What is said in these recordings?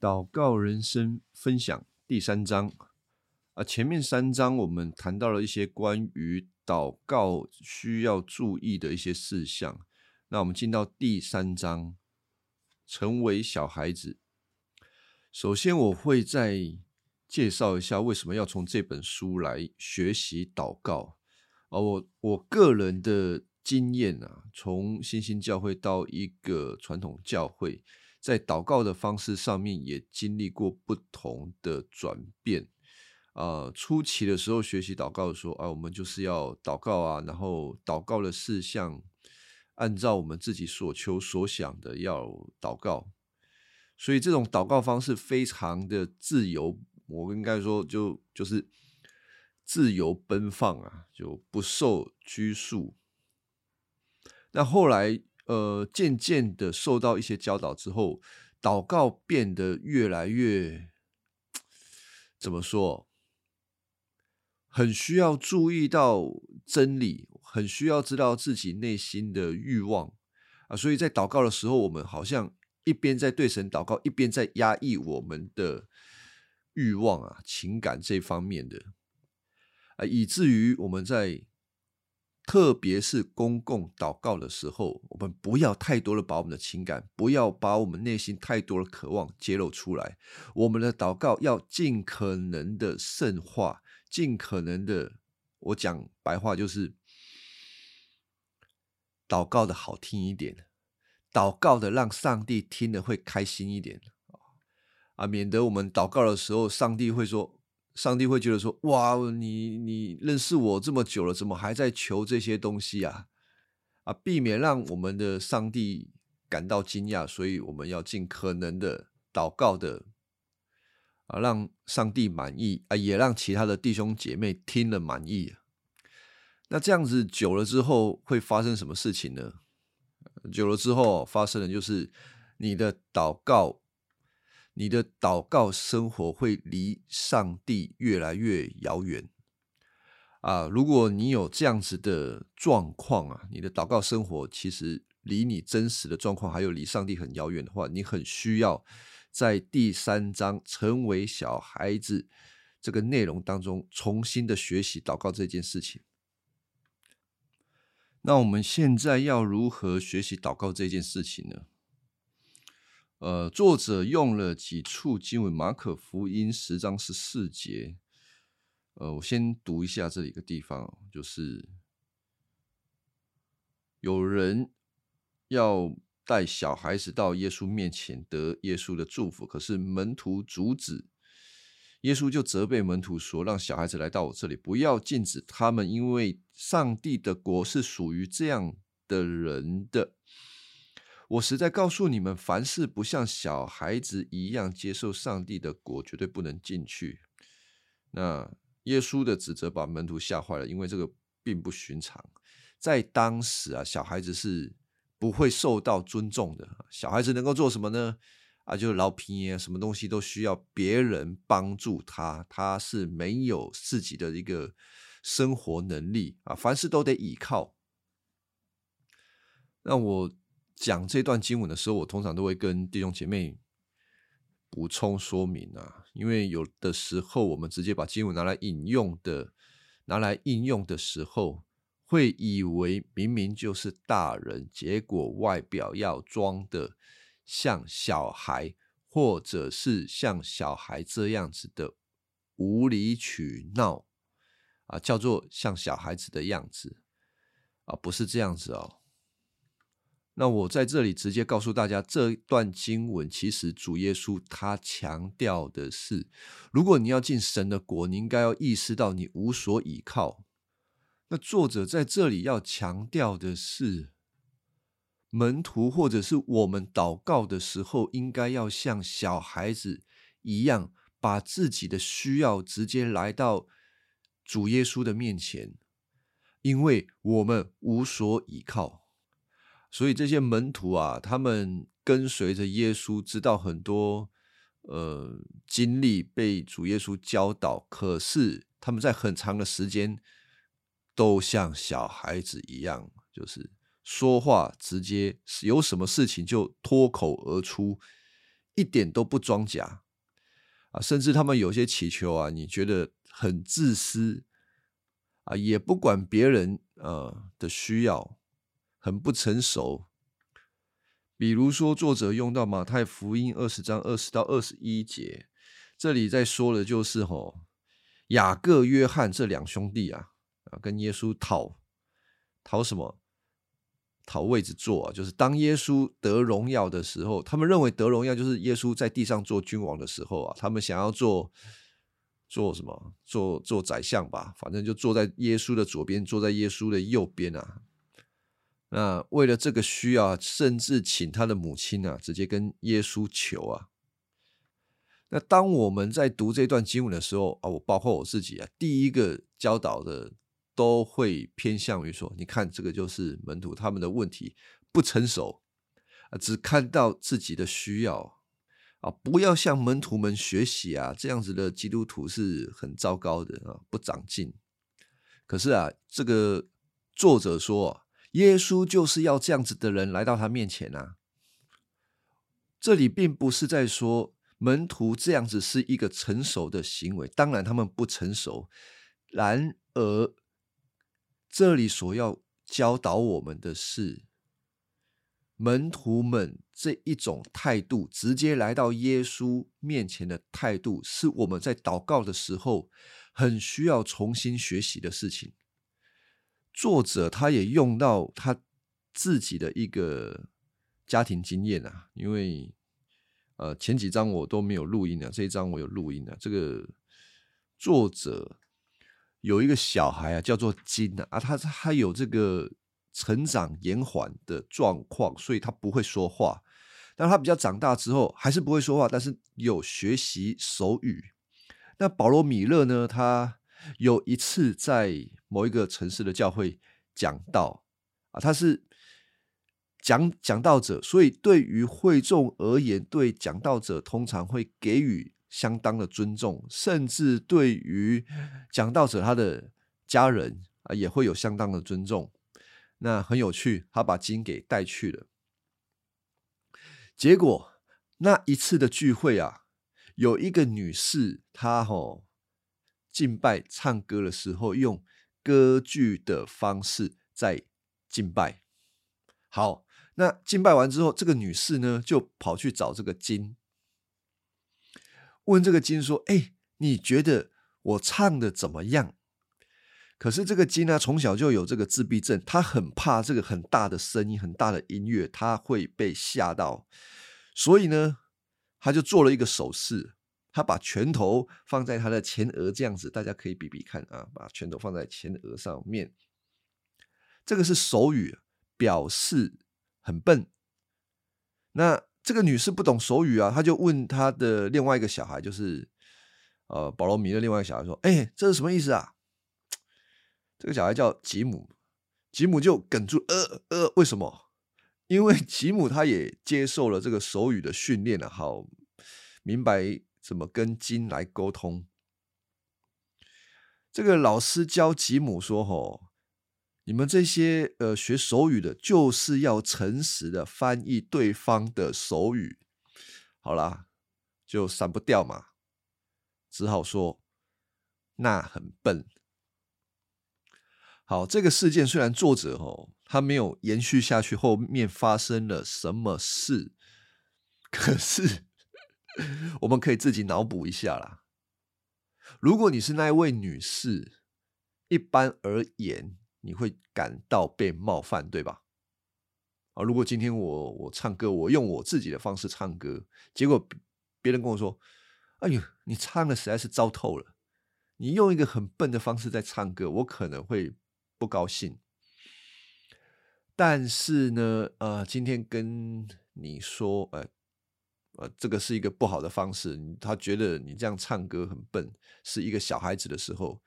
祷告人生分享第三章啊，前面三章我们谈到了一些关于祷告需要注意的一些事项。那我们进到第三章，成为小孩子。首先，我会再介绍一下为什么要从这本书来学习祷告。啊，我我个人的经验啊，从新兴教会到一个传统教会。在祷告的方式上面也经历过不同的转变，啊，初期的时候学习祷告说，啊，我们就是要祷告啊，然后祷告的事项按照我们自己所求所想的要祷告，所以这种祷告方式非常的自由，我应该说就就是自由奔放啊，就不受拘束。那后来。呃，渐渐的受到一些教导之后，祷告变得越来越怎么说？很需要注意到真理，很需要知道自己内心的欲望啊。所以在祷告的时候，我们好像一边在对神祷告，一边在压抑我们的欲望啊、情感这方面的啊，以至于我们在。特别是公共祷告的时候，我们不要太多的把我们的情感，不要把我们内心太多的渴望揭露出来。我们的祷告要尽可能的圣化，尽可能的，我讲白话就是，祷告的好听一点，祷告的让上帝听了会开心一点啊，免得我们祷告的时候，上帝会说。上帝会觉得说：“哇，你你认识我这么久了，怎么还在求这些东西啊？啊，避免让我们的上帝感到惊讶，所以我们要尽可能的祷告的啊，让上帝满意啊，也让其他的弟兄姐妹听了满意。那这样子久了之后会发生什么事情呢？久了之后发生的就是你的祷告。”你的祷告生活会离上帝越来越遥远啊！如果你有这样子的状况啊，你的祷告生活其实离你真实的状况还有离上帝很遥远的话，你很需要在第三章成为小孩子这个内容当中重新的学习祷告这件事情。那我们现在要如何学习祷告这件事情呢？呃，作者用了几处经文，《马可福音》十章十四节。呃，我先读一下这里个地方，就是有人要带小孩子到耶稣面前得耶稣的祝福，可是门徒阻止，耶稣就责备门徒说：“让小孩子来到我这里，不要禁止他们，因为上帝的国是属于这样的人的。”我实在告诉你们，凡事不像小孩子一样接受上帝的国，绝对不能进去。那耶稣的指责把门徒吓坏了，因为这个并不寻常。在当时啊，小孩子是不会受到尊重的。小孩子能够做什么呢？啊，就是老皮啊，什么东西都需要别人帮助他，他是没有自己的一个生活能力啊，凡事都得依靠。那我。讲这段经文的时候，我通常都会跟弟兄姐妹补充说明啊，因为有的时候我们直接把经文拿来引用的、拿来应用的时候，会以为明明就是大人，结果外表要装的像小孩，或者是像小孩这样子的无理取闹啊，叫做像小孩子的样子啊，不是这样子哦。那我在这里直接告诉大家，这段经文其实主耶稣他强调的是，如果你要进神的国，你应该要意识到你无所依靠。那作者在这里要强调的是，门徒或者是我们祷告的时候，应该要像小孩子一样，把自己的需要直接来到主耶稣的面前，因为我们无所依靠。所以这些门徒啊，他们跟随着耶稣，知道很多呃经历，被主耶稣教导。可是他们在很长的时间都像小孩子一样，就是说话直接有什么事情就脱口而出，一点都不装假啊，甚至他们有些祈求啊，你觉得很自私啊，也不管别人呃的需要，很不成熟。比如说，作者用到马太福音二十章二十到二十一节，这里在说的就是吼雅各、约翰这两兄弟啊啊，跟耶稣讨讨什么？讨位置坐啊，就是当耶稣得荣耀的时候，他们认为得荣耀就是耶稣在地上做君王的时候啊，他们想要做做什么？做做宰相吧，反正就坐在耶稣的左边，坐在耶稣的右边啊。那为了这个需要，甚至请他的母亲啊，直接跟耶稣求啊。那当我们在读这段经文的时候啊，我包括我自己啊，第一个教导的。都会偏向于说，你看这个就是门徒他们的问题不成熟啊，只看到自己的需要啊，不要向门徒们学习啊，这样子的基督徒是很糟糕的啊，不长进。可是啊，这个作者说，耶稣就是要这样子的人来到他面前啊。这里并不是在说门徒这样子是一个成熟的行为，当然他们不成熟，然而。这里所要教导我们的是，门徒们这一种态度，直接来到耶稣面前的态度，是我们在祷告的时候很需要重新学习的事情。作者他也用到他自己的一个家庭经验啊，因为呃前几章我都没有录音啊，这一章我有录音啊。这个作者。有一个小孩啊，叫做金啊，啊，他他有这个成长延缓的状况，所以他不会说话。但他比较长大之后，还是不会说话，但是有学习手语。那保罗米勒呢？他有一次在某一个城市的教会讲道啊，他是讲讲道者，所以对于会众而言，对讲道者通常会给予。相当的尊重，甚至对于讲道者他的家人啊，也会有相当的尊重。那很有趣，他把金给带去了。结果那一次的聚会啊，有一个女士，她吼敬拜唱歌的时候，用歌剧的方式在敬拜。好，那敬拜完之后，这个女士呢，就跑去找这个金。问这个金说：“哎，你觉得我唱的怎么样？”可是这个金呢，从小就有这个自闭症，他很怕这个很大的声音、很大的音乐，他会被吓到。所以呢，他就做了一个手势，他把拳头放在他的前额，这样子，大家可以比比看啊，把拳头放在前额上面。这个是手语，表示很笨。那。这个女士不懂手语啊，她就问她的另外一个小孩，就是呃保罗米的另外一个小孩说：“哎，这是什么意思啊？”这个小孩叫吉姆，吉姆就哽住，呃呃，为什么？因为吉姆他也接受了这个手语的训练了，好明白怎么跟金来沟通。这个老师教吉姆说：“吼。”你们这些呃学手语的，就是要诚实的翻译对方的手语。好啦，就删不掉嘛，只好说那很笨。好，这个事件虽然作者哦他没有延续下去，后面发生了什么事，可是我们可以自己脑补一下啦。如果你是那一位女士，一般而言。你会感到被冒犯，对吧？啊，如果今天我我唱歌，我用我自己的方式唱歌，结果别人跟我说：“哎呦，你唱的实在是糟透了，你用一个很笨的方式在唱歌。”我可能会不高兴。但是呢，呃，今天跟你说，呃，呃，这个是一个不好的方式，他觉得你这样唱歌很笨，是一个小孩子的时候。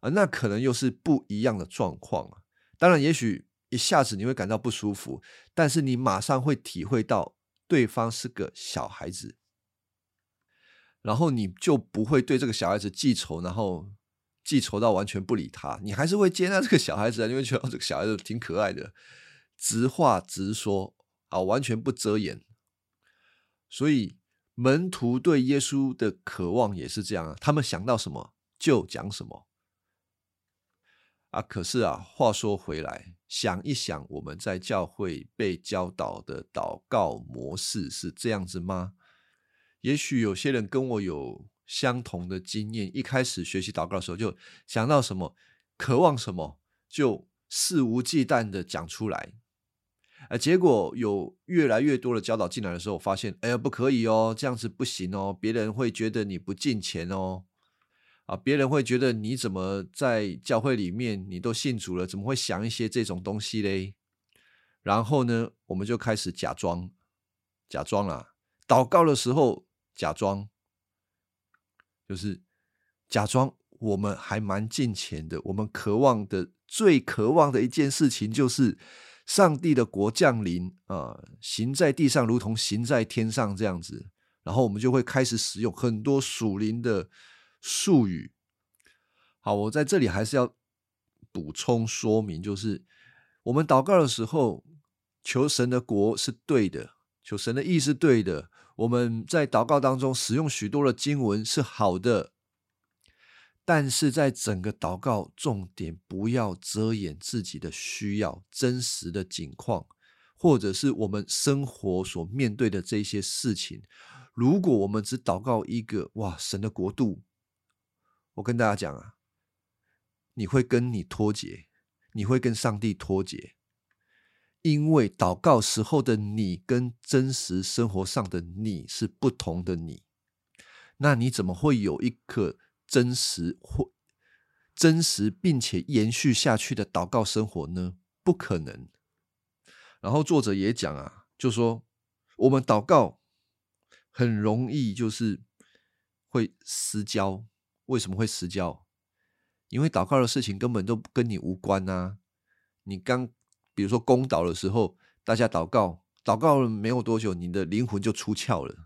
啊，那可能又是不一样的状况啊。当然，也许一下子你会感到不舒服，但是你马上会体会到对方是个小孩子，然后你就不会对这个小孩子记仇，然后记仇到完全不理他。你还是会接纳这个小孩子啊，因为觉得这个小孩子挺可爱的，直话直说啊，完全不遮掩。所以门徒对耶稣的渴望也是这样啊，他们想到什么就讲什么。啊，可是啊，话说回来，想一想，我们在教会被教导的祷告模式是这样子吗？也许有些人跟我有相同的经验，一开始学习祷告的时候，就想到什么，渴望什么，就肆无忌惮的讲出来。啊，结果有越来越多的教导进来的时候，我发现，哎呀，不可以哦，这样子不行哦，别人会觉得你不敬钱哦，啊，别人会觉得你怎么在教会里面你都信主了，怎么会想一些这种东西嘞？然后呢，我们就开始假装，假装啦，祷告的时候假装，就是假装我们还蛮敬钱的，我们渴望的最渴望的一件事情就是。上帝的国降临啊，行在地上如同行在天上这样子，然后我们就会开始使用很多属灵的术语。好，我在这里还是要补充说明，就是我们祷告的时候，求神的国是对的，求神的意是对的。我们在祷告当中使用许多的经文是好的。但是在整个祷告重点，不要遮掩自己的需要、真实的境况，或者是我们生活所面对的这些事情。如果我们只祷告一个哇神的国度，我跟大家讲啊，你会跟你脱节，你会跟上帝脱节，因为祷告时候的你跟真实生活上的你是不同的你，那你怎么会有一颗？真实或真实，并且延续下去的祷告生活呢？不可能。然后作者也讲啊，就说我们祷告很容易就是会失焦。为什么会失焦？因为祷告的事情根本都跟你无关啊。你刚比如说公祷的时候，大家祷告，祷告了没有多久，你的灵魂就出窍了。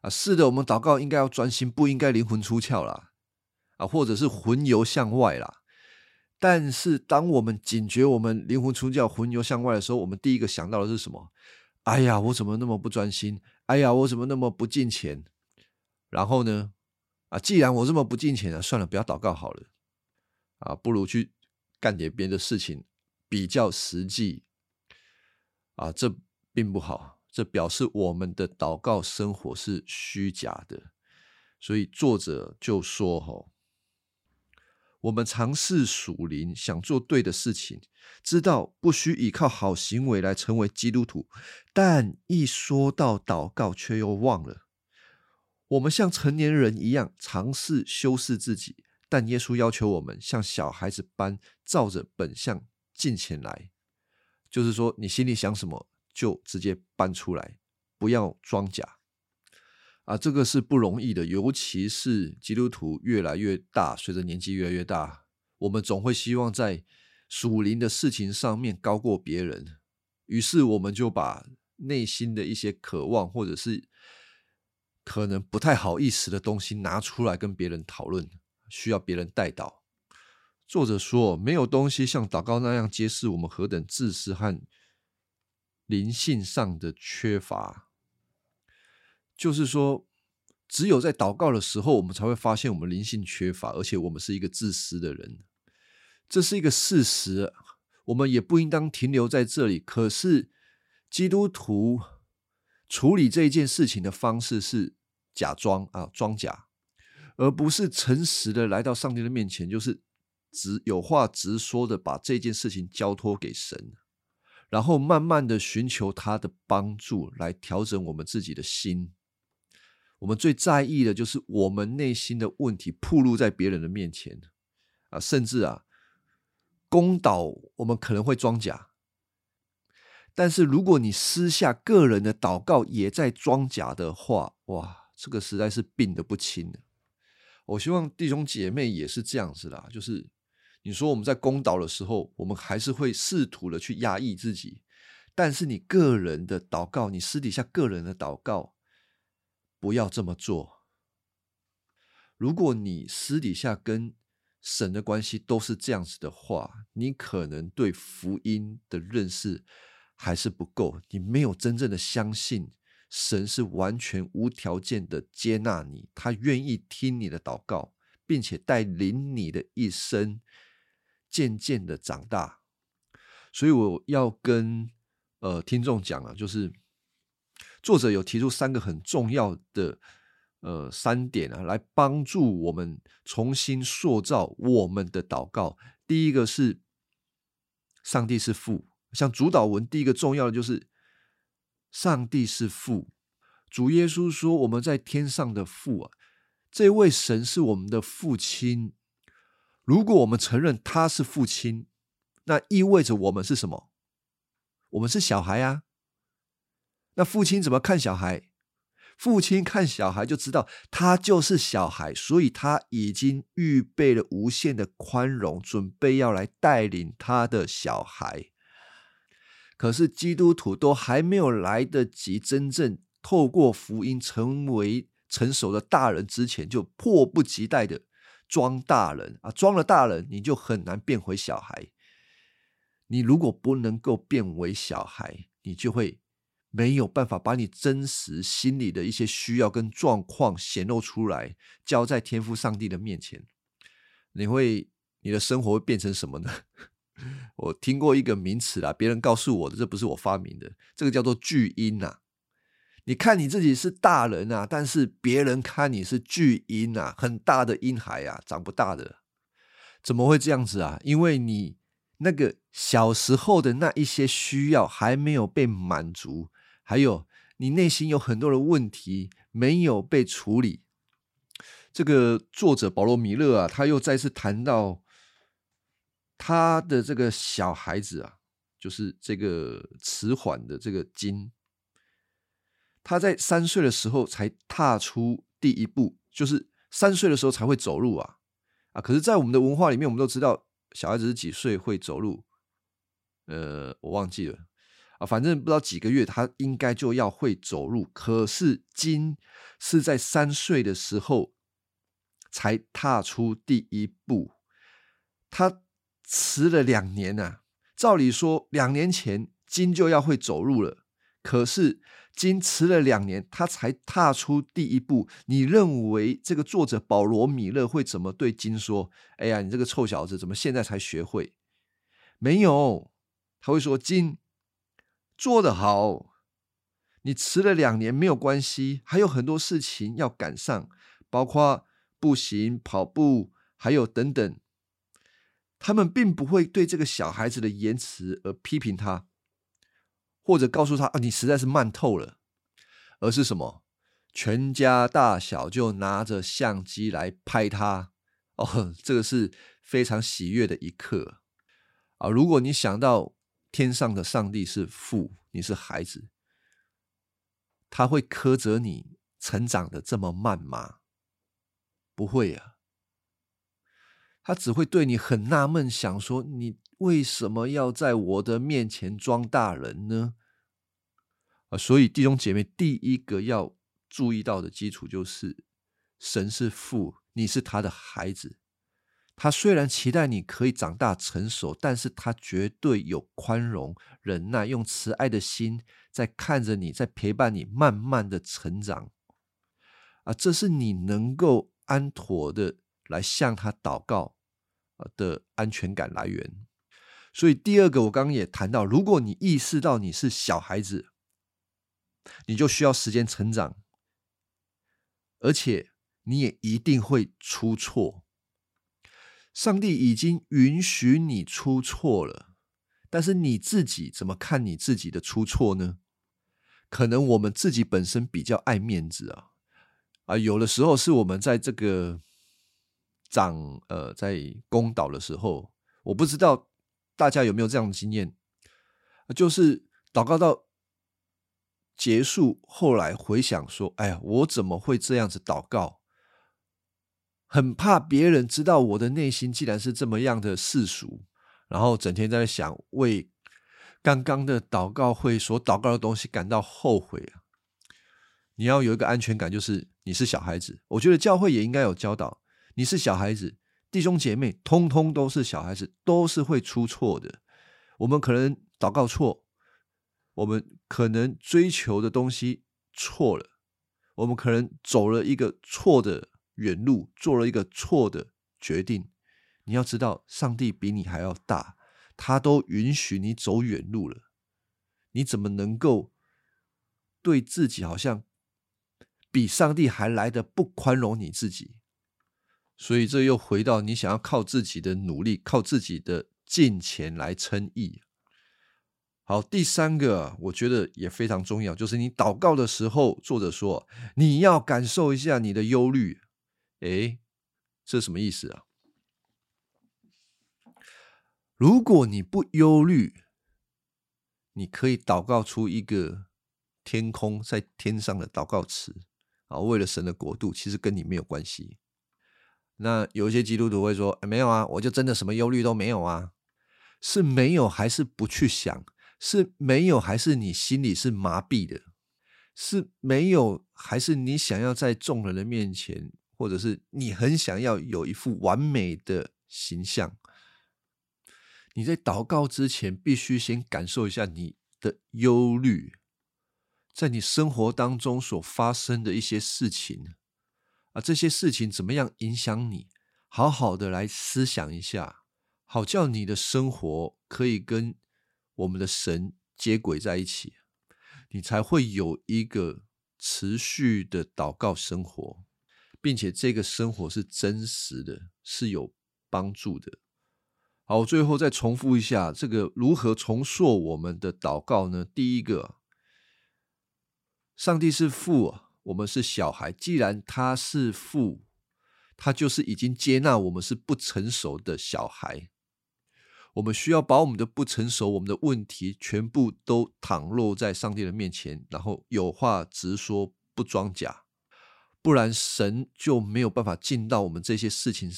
啊，是的，我们祷告应该要专心，不应该灵魂出窍啦，啊，或者是魂游向外啦。但是，当我们警觉我们灵魂出窍、魂游向外的时候，我们第一个想到的是什么？哎呀，我怎么那么不专心？哎呀，我怎么那么不敬虔？然后呢？啊，既然我这么不敬虔了，算了，不要祷告好了。啊，不如去干点别的事情，比较实际。啊，这并不好。这表示我们的祷告生活是虚假的，所以作者就说：“吼，我们尝试属灵，想做对的事情，知道不需依靠好行为来成为基督徒，但一说到祷告，却又忘了。我们像成年人一样尝试修饰自己，但耶稣要求我们像小孩子般照着本相进前来，就是说，你心里想什么？”就直接搬出来，不要装假啊！这个是不容易的，尤其是基督徒越来越大，随着年纪越来越大，我们总会希望在属灵的事情上面高过别人，于是我们就把内心的一些渴望，或者是可能不太好意思的东西拿出来跟别人讨论，需要别人带导。作者说，没有东西像祷告那样揭示我们何等自私和。灵性上的缺乏，就是说，只有在祷告的时候，我们才会发现我们灵性缺乏，而且我们是一个自私的人，这是一个事实。我们也不应当停留在这里。可是，基督徒处理这一件事情的方式是假装啊，装假，而不是诚实的来到上帝的面前，就是直有话直说的把这件事情交托给神。然后慢慢的寻求他的帮助，来调整我们自己的心。我们最在意的就是我们内心的问题暴露在别人的面前啊，甚至啊，公道我们可能会装假。但是如果你私下个人的祷告也在装假的话，哇，这个实在是病得不轻我希望弟兄姐妹也是这样子啦，就是。你说我们在攻祷的时候，我们还是会试图的去压抑自己，但是你个人的祷告，你私底下个人的祷告，不要这么做。如果你私底下跟神的关系都是这样子的话，你可能对福音的认识还是不够，你没有真正的相信神是完全无条件的接纳你，他愿意听你的祷告，并且带领你的一生渐渐的长大。所以我要跟呃听众讲啊，就是作者有提出三个很重要的呃三点啊，来帮助我们重新塑造我们的祷告。第一个是上帝是父，像主导文第一个重要的就是。上帝是父，主耶稣说：“我们在天上的父啊，这位神是我们的父亲。如果我们承认他是父亲，那意味着我们是什么？我们是小孩啊。那父亲怎么看小孩？父亲看小孩就知道他就是小孩，所以他已经预备了无限的宽容，准备要来带领他的小孩。”可是基督徒都还没有来得及真正透过福音成为成熟的大人之前，就迫不及待的装大人啊！装了大人，你就很难变回小孩。你如果不能够变为小孩，你就会没有办法把你真实心里的一些需要跟状况显露出来，交在天父上帝的面前。你会，你的生活会变成什么呢？我听过一个名词啦，别人告诉我的，这不是我发明的，这个叫做巨婴呐。你看你自己是大人啊，但是别人看你是巨婴啊，很大的婴孩啊，长不大的，怎么会这样子啊？因为你那个小时候的那一些需要还没有被满足，还有你内心有很多的问题没有被处理。这个作者保罗米勒啊，他又再次谈到。他的这个小孩子啊，就是这个迟缓的这个金，他在三岁的时候才踏出第一步，就是三岁的时候才会走路啊啊！可是，在我们的文化里面，我们都知道小孩子是几岁会走路，呃，我忘记了啊，反正不知道几个月，他应该就要会走路。可是金是在三岁的时候才踏出第一步，他。迟了两年呐，照理说两年前金就要会走路了，可是金迟了两年，他才踏出第一步。你认为这个作者保罗米勒会怎么对金说？哎呀，你这个臭小子，怎么现在才学会？没有，他会说金做得好，你迟了两年没有关系，还有很多事情要赶上，包括步行、跑步，还有等等。他们并不会对这个小孩子的言辞而批评他，或者告诉他啊，你实在是慢透了，而是什么？全家大小就拿着相机来拍他哦，这个是非常喜悦的一刻啊！如果你想到天上的上帝是父，你是孩子，他会苛责你成长的这么慢吗？不会啊。他只会对你很纳闷，想说你为什么要在我的面前装大人呢？啊，所以弟兄姐妹，第一个要注意到的基础就是，神是父，你是他的孩子。他虽然期待你可以长大成熟，但是他绝对有宽容、忍耐，用慈爱的心在看着你，在陪伴你，慢慢的成长。啊，这是你能够安妥的。来向他祷告的安全感来源。所以第二个，我刚刚也谈到，如果你意识到你是小孩子，你就需要时间成长，而且你也一定会出错。上帝已经允许你出错了，但是你自己怎么看你自己的出错呢？可能我们自己本身比较爱面子啊，啊，有的时候是我们在这个。长呃，在公岛的时候，我不知道大家有没有这样的经验，就是祷告到结束，后来回想说：“哎呀，我怎么会这样子祷告？很怕别人知道我的内心既然是这么样的世俗，然后整天在想为刚刚的祷告会所祷告的东西感到后悔啊！你要有一个安全感，就是你是小孩子。我觉得教会也应该有教导。”你是小孩子，弟兄姐妹通通都是小孩子，都是会出错的。我们可能祷告错，我们可能追求的东西错了，我们可能走了一个错的远路，做了一个错的决定。你要知道，上帝比你还要大，他都允许你走远路了，你怎么能够对自己好像比上帝还来的不宽容你自己？所以这又回到你想要靠自己的努力，靠自己的金钱来称义。好，第三个我觉得也非常重要，就是你祷告的时候，作者说你要感受一下你的忧虑。诶，这什么意思啊？如果你不忧虑，你可以祷告出一个天空在天上的祷告词啊，为了神的国度，其实跟你没有关系。那有一些基督徒会说：“没有啊，我就真的什么忧虑都没有啊。”是没有还是不去想？是没有还是你心里是麻痹的？是没有还是你想要在众人的面前，或者是你很想要有一副完美的形象？你在祷告之前，必须先感受一下你的忧虑，在你生活当中所发生的一些事情。啊，这些事情怎么样影响你？好好的来思想一下，好叫你的生活可以跟我们的神接轨在一起，你才会有一个持续的祷告生活，并且这个生活是真实的，是有帮助的。好，我最后再重复一下，这个如何重塑我们的祷告呢？第一个，上帝是父。我们是小孩，既然他是父，他就是已经接纳我们是不成熟的小孩。我们需要把我们的不成熟、我们的问题全部都躺落在上帝的面前，然后有话直说，不装假，不然神就没有办法进到我们这些事情，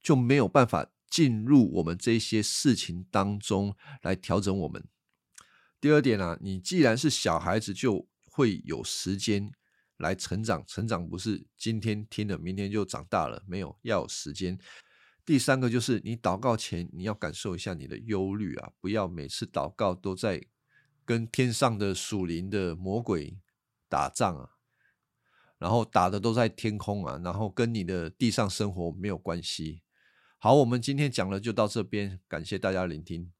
就没有办法进入我们这些事情当中来调整我们。第二点啊，你既然是小孩子，就会有时间。来成长，成长不是今天听了，明天就长大了，没有要有时间。第三个就是你祷告前，你要感受一下你的忧虑啊，不要每次祷告都在跟天上的属灵的魔鬼打仗啊，然后打的都在天空啊，然后跟你的地上生活没有关系。好，我们今天讲了就到这边，感谢大家聆听。